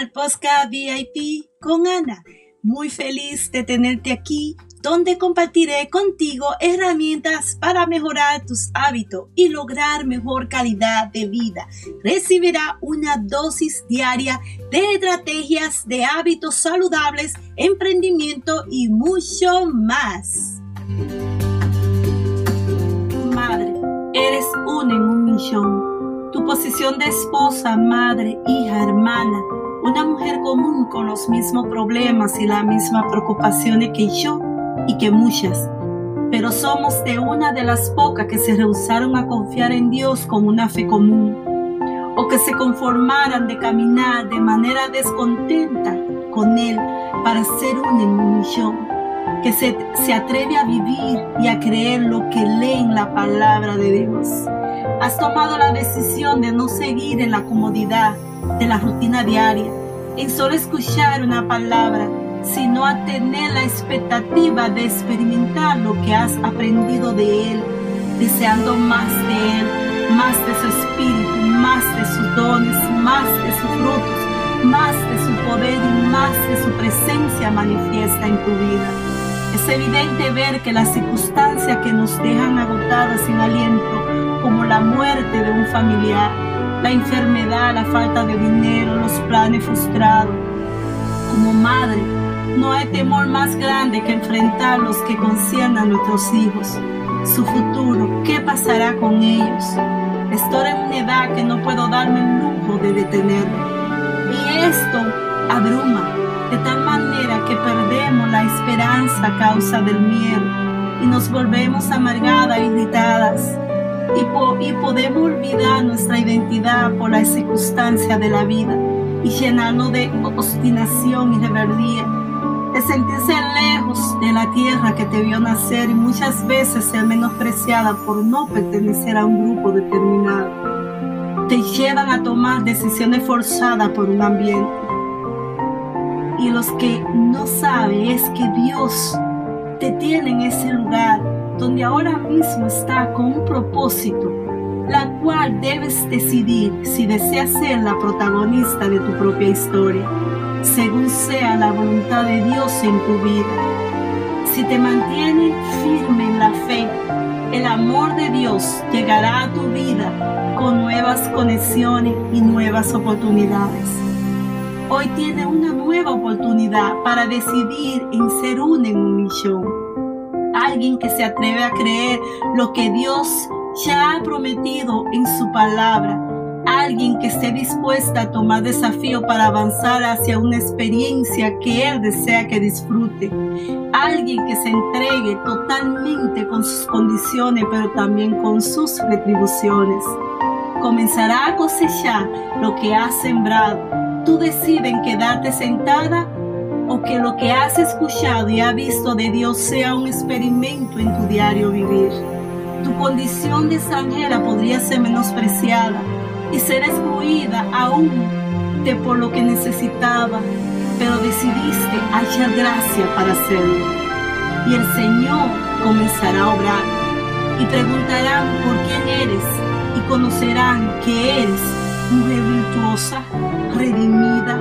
al Posca VIP con Ana. Muy feliz de tenerte aquí, donde compartiré contigo herramientas para mejorar tus hábitos y lograr mejor calidad de vida. Recibirá una dosis diaria de estrategias de hábitos saludables, emprendimiento y mucho más. Madre, eres una en un millón tu posición de esposa, madre, hija, hermana, una mujer común con los mismos problemas y las mismas preocupaciones que yo y que muchas. Pero somos de una de las pocas que se rehusaron a confiar en Dios con una fe común o que se conformaran de caminar de manera descontenta con Él para ser un en que se, se atreve a vivir y a creer lo que lee en la palabra de Dios. Has tomado la decisión de no seguir en la comodidad de la rutina diaria, en solo escuchar una palabra, sino a tener la expectativa de experimentar lo que has aprendido de Él, deseando más de Él, más de su espíritu, más de sus dones, más de sus frutos, más de su poder y más de su presencia manifiesta en tu vida. Es evidente ver que las circunstancias que nos dejan agotadas sin aliento como la muerte de un familiar, la enfermedad, la falta de dinero, los planes frustrados. Como madre, no hay temor más grande que enfrentar los que conciernen a nuestros hijos, su futuro, qué pasará con ellos. Estoy en una edad que no puedo darme el lujo de detenerme. Y esto abruma de tal manera que perdemos la esperanza a causa del miedo y nos volvemos amargadas e irritadas y, podemos olvidar nuestra identidad por la circunstancia de la vida y llenarnos de obstinación y rebeldía, de sentirse lejos de la tierra que te vio nacer y muchas veces ser menospreciada por no pertenecer a un grupo determinado. Te llevan a tomar decisiones forzadas por un ambiente. Y los que no saben es que Dios te tiene en ese lugar donde ahora mismo está con un propósito, la cual debes decidir si deseas ser la protagonista de tu propia historia, según sea la voluntad de Dios en tu vida. Si te mantienes firme en la fe, el amor de Dios llegará a tu vida con nuevas conexiones y nuevas oportunidades. Hoy tiene una nueva oportunidad para decidir en ser un en un alguien que se atreve a creer lo que Dios ya ha prometido en su palabra. Alguien que esté dispuesta a tomar desafío para avanzar hacia una experiencia que Él desea que disfrute. Alguien que se entregue totalmente con sus condiciones, pero también con sus retribuciones. Comenzará a cosechar lo que ha sembrado. Tú decides quedarte sentada o que lo que has escuchado y has visto de Dios sea un experimento en tu diario vivir. Tu condición de extranjera podría ser menospreciada y ser excluida aún de por lo que necesitaba, pero decidiste hallar gracia para hacerlo. Y el Señor comenzará a obrar y preguntarán por quién eres y conocerán que eres mujer virtuosa, redimida,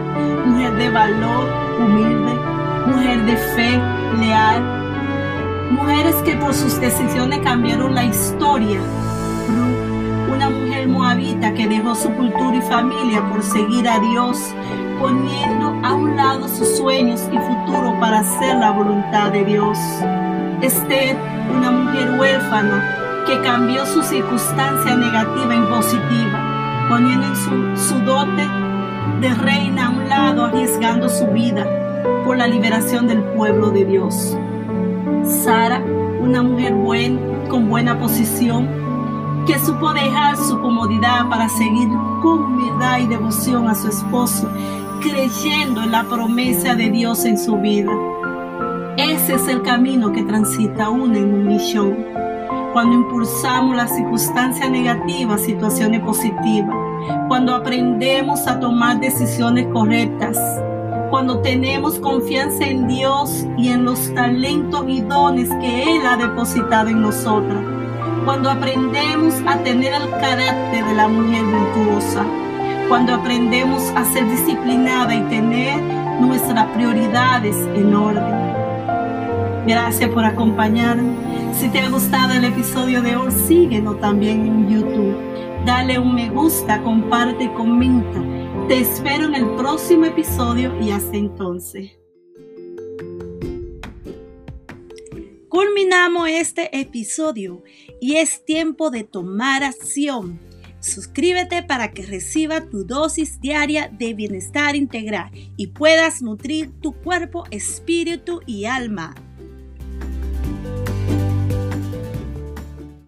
mujer de valor, humilde, mujer de fe, leal, mujeres que por sus decisiones cambiaron la historia. una mujer moabita que dejó su cultura y familia por seguir a Dios, poniendo a un lado sus sueños y futuro para hacer la voluntad de Dios. Esther, una mujer huérfana que cambió su circunstancia negativa en positiva, poniendo en su, dote de reina a un lado arriesgando su vida por la liberación del pueblo de Dios. Sara, una mujer buena, con buena posición, que supo dejar su comodidad para seguir con humildad y devoción a su esposo, creyendo en la promesa de Dios en su vida. Ese es el camino que transita uno en un millón. Cuando impulsamos las circunstancias negativas, situaciones positivas cuando aprendemos a tomar decisiones correctas, cuando tenemos confianza en Dios y en los talentos y dones que Él ha depositado en nosotras, cuando aprendemos a tener el carácter de la mujer virtuosa, cuando aprendemos a ser disciplinada y tener nuestras prioridades en orden. Gracias por acompañarme. Si te ha gustado el episodio de hoy, síguenos también en YouTube. Dale un me gusta, comparte y comenta. Te espero en el próximo episodio y hasta entonces. Culminamos este episodio y es tiempo de tomar acción. Suscríbete para que reciba tu dosis diaria de bienestar integral y puedas nutrir tu cuerpo, espíritu y alma